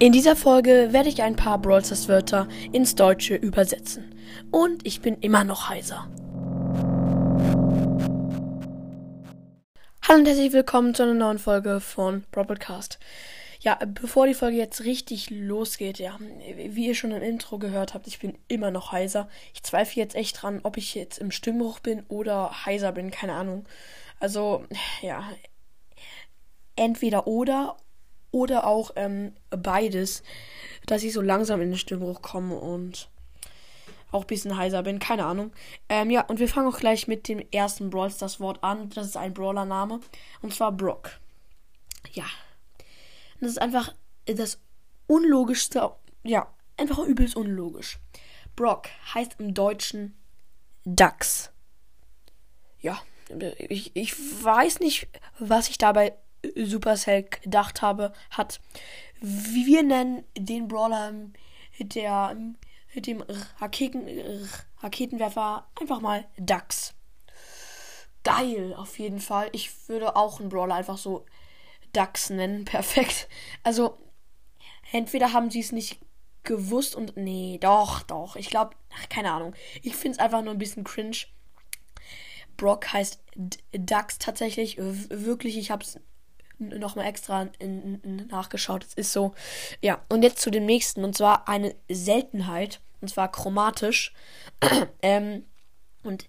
In dieser Folge werde ich ein paar Brawl Stars Wörter ins Deutsche übersetzen. Und ich bin immer noch heiser. Hallo und herzlich willkommen zu einer neuen Folge von Broadcast. Ja, bevor die Folge jetzt richtig losgeht, ja, wie ihr schon im Intro gehört habt, ich bin immer noch heiser. Ich zweifle jetzt echt dran, ob ich jetzt im Stimmbruch bin oder heiser bin, keine Ahnung. Also, ja, entweder oder oder auch ähm, beides, dass ich so langsam in den Stimmbruch komme und auch ein bisschen heiser bin, keine Ahnung. Ähm, ja, und wir fangen auch gleich mit dem ersten Brawl Stars Wort an. Das ist ein Brawler-Name und zwar Brock. Ja. das ist einfach das unlogischste, ja, einfach übelst unlogisch. Brock heißt im Deutschen Dachs. Ja, ich, ich weiß nicht, was ich dabei Supercell gedacht habe, hat. Wir nennen den Brawler mit, der, mit dem Raketen, Raketenwerfer einfach mal Dax. Geil, auf jeden Fall. Ich würde auch einen Brawler einfach so Dax nennen. Perfekt. Also, entweder haben sie es nicht gewusst und. Nee, doch, doch. Ich glaube, keine Ahnung. Ich finde es einfach nur ein bisschen cringe. Brock heißt Dax tatsächlich. Wirklich, ich habe es nochmal extra nachgeschaut. Es ist so. Ja, und jetzt zu dem nächsten. Und zwar eine Seltenheit. Und zwar chromatisch. ähm, und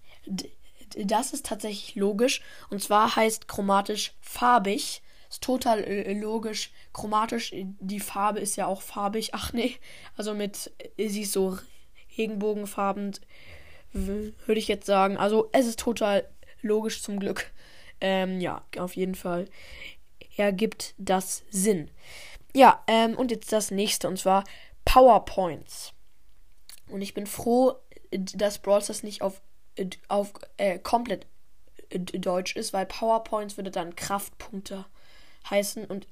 das ist tatsächlich logisch. Und zwar heißt chromatisch farbig. Ist total äh, logisch. Chromatisch, die Farbe ist ja auch farbig. Ach nee. Also mit, sie ist so regenbogenfarben. Würde ich jetzt sagen. Also es ist total logisch zum Glück. Ähm, ja, auf jeden Fall ergibt das Sinn. Ja, ähm, und jetzt das nächste, und zwar PowerPoints. Und ich bin froh, dass Brawl Stars nicht auf, auf äh, komplett Deutsch ist, weil PowerPoints würde dann Kraftpunkte heißen und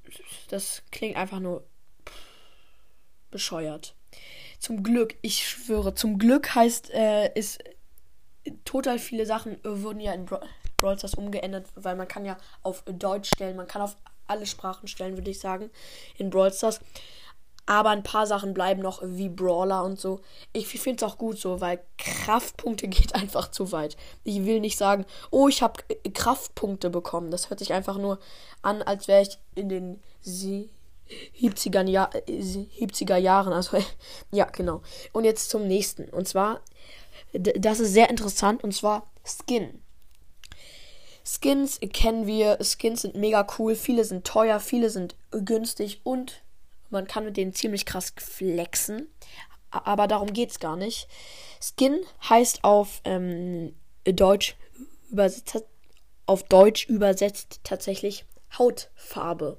das klingt einfach nur bescheuert. Zum Glück, ich schwöre, zum Glück heißt, äh, ist total viele Sachen wurden ja in Brawl Stars umgeändert, weil man kann ja auf Deutsch stellen, man kann auf alle Sprachen stellen, würde ich sagen, in Brawl Stars. Aber ein paar Sachen bleiben noch wie Brawler und so. Ich finde es auch gut so, weil Kraftpunkte geht einfach zu weit. Ich will nicht sagen, oh, ich habe Kraftpunkte bekommen. Das hört sich einfach nur an, als wäre ich in den 70er, Jahr, 70er Jahren. Also, ja, genau. Und jetzt zum nächsten. Und zwar, das ist sehr interessant. Und zwar Skin. Skins kennen wir. Skins sind mega cool. Viele sind teuer, viele sind günstig und man kann mit denen ziemlich krass flexen. Aber darum geht's gar nicht. Skin heißt auf ähm, Deutsch übersetzt, auf Deutsch übersetzt tatsächlich Hautfarbe.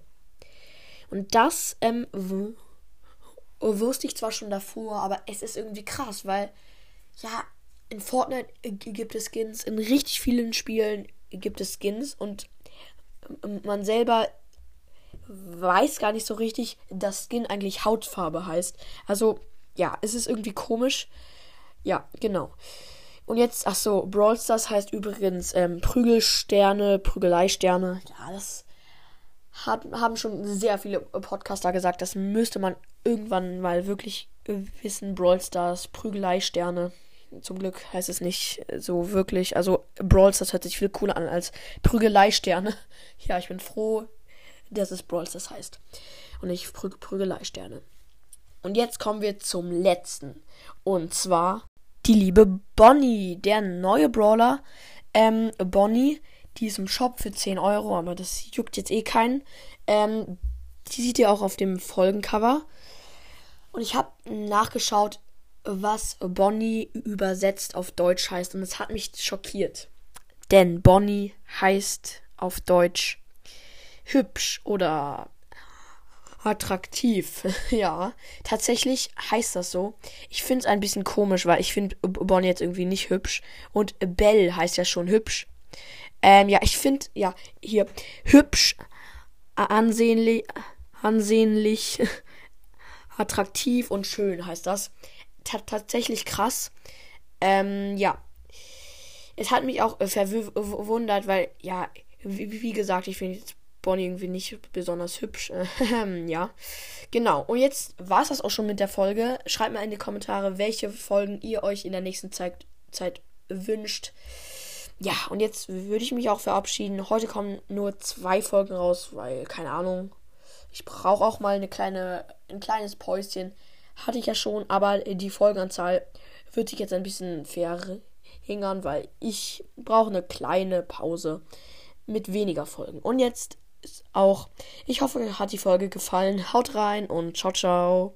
Und das ähm, wusste ich zwar schon davor, aber es ist irgendwie krass, weil ja, in Fortnite gibt es Skins in richtig vielen Spielen gibt es Skins und ähm, man selber weiß gar nicht so richtig, dass Skin eigentlich Hautfarbe heißt. Also, ja, es ist irgendwie komisch. Ja, genau. Und jetzt, ach so, Brawl Stars heißt übrigens ähm, Prügelsterne, Prügeleisterne. Ja, das hat, haben schon sehr viele Podcaster gesagt. Das müsste man irgendwann mal wirklich wissen. Brawl Stars, Prügeleisterne. Zum Glück heißt es nicht so wirklich. Also Brawl Stars hört sich viel cooler an als Prügeleisterne. Ja, ich bin froh, dass es Brawl Stars heißt. Und nicht Prü Prügeleisterne. Und jetzt kommen wir zum letzten. Und zwar die liebe Bonnie, der neue Brawler. Ähm, Bonnie, die ist im Shop für 10 Euro, aber das juckt jetzt eh keinen. Ähm, die sieht ihr auch auf dem Folgencover. Und ich habe nachgeschaut, was Bonnie übersetzt auf Deutsch heißt und es hat mich schockiert. Denn Bonnie heißt auf Deutsch hübsch oder attraktiv. ja, tatsächlich heißt das so. Ich finde es ein bisschen komisch, weil ich finde Bonnie jetzt irgendwie nicht hübsch. Und Belle heißt ja schon hübsch. Ähm, ja, ich finde, ja, hier, hübsch, ansehnlich, ansehnlich, attraktiv und schön heißt das tatsächlich krass. Ähm, ja. Es hat mich auch äh, verwundert, weil, ja, wie, wie gesagt, ich finde jetzt Bonnie irgendwie nicht besonders hübsch. ja, genau. Und jetzt war es das auch schon mit der Folge. Schreibt mal in die Kommentare, welche Folgen ihr euch in der nächsten Zeit, Zeit wünscht. Ja, und jetzt würde ich mich auch verabschieden. Heute kommen nur zwei Folgen raus, weil, keine Ahnung, ich brauche auch mal eine kleine, ein kleines Päuschen. Hatte ich ja schon, aber die Folgenanzahl wird sich jetzt ein bisschen verringern, weil ich brauche eine kleine Pause mit weniger Folgen. Und jetzt ist auch, ich hoffe, hat die Folge gefallen. Haut rein und ciao, ciao.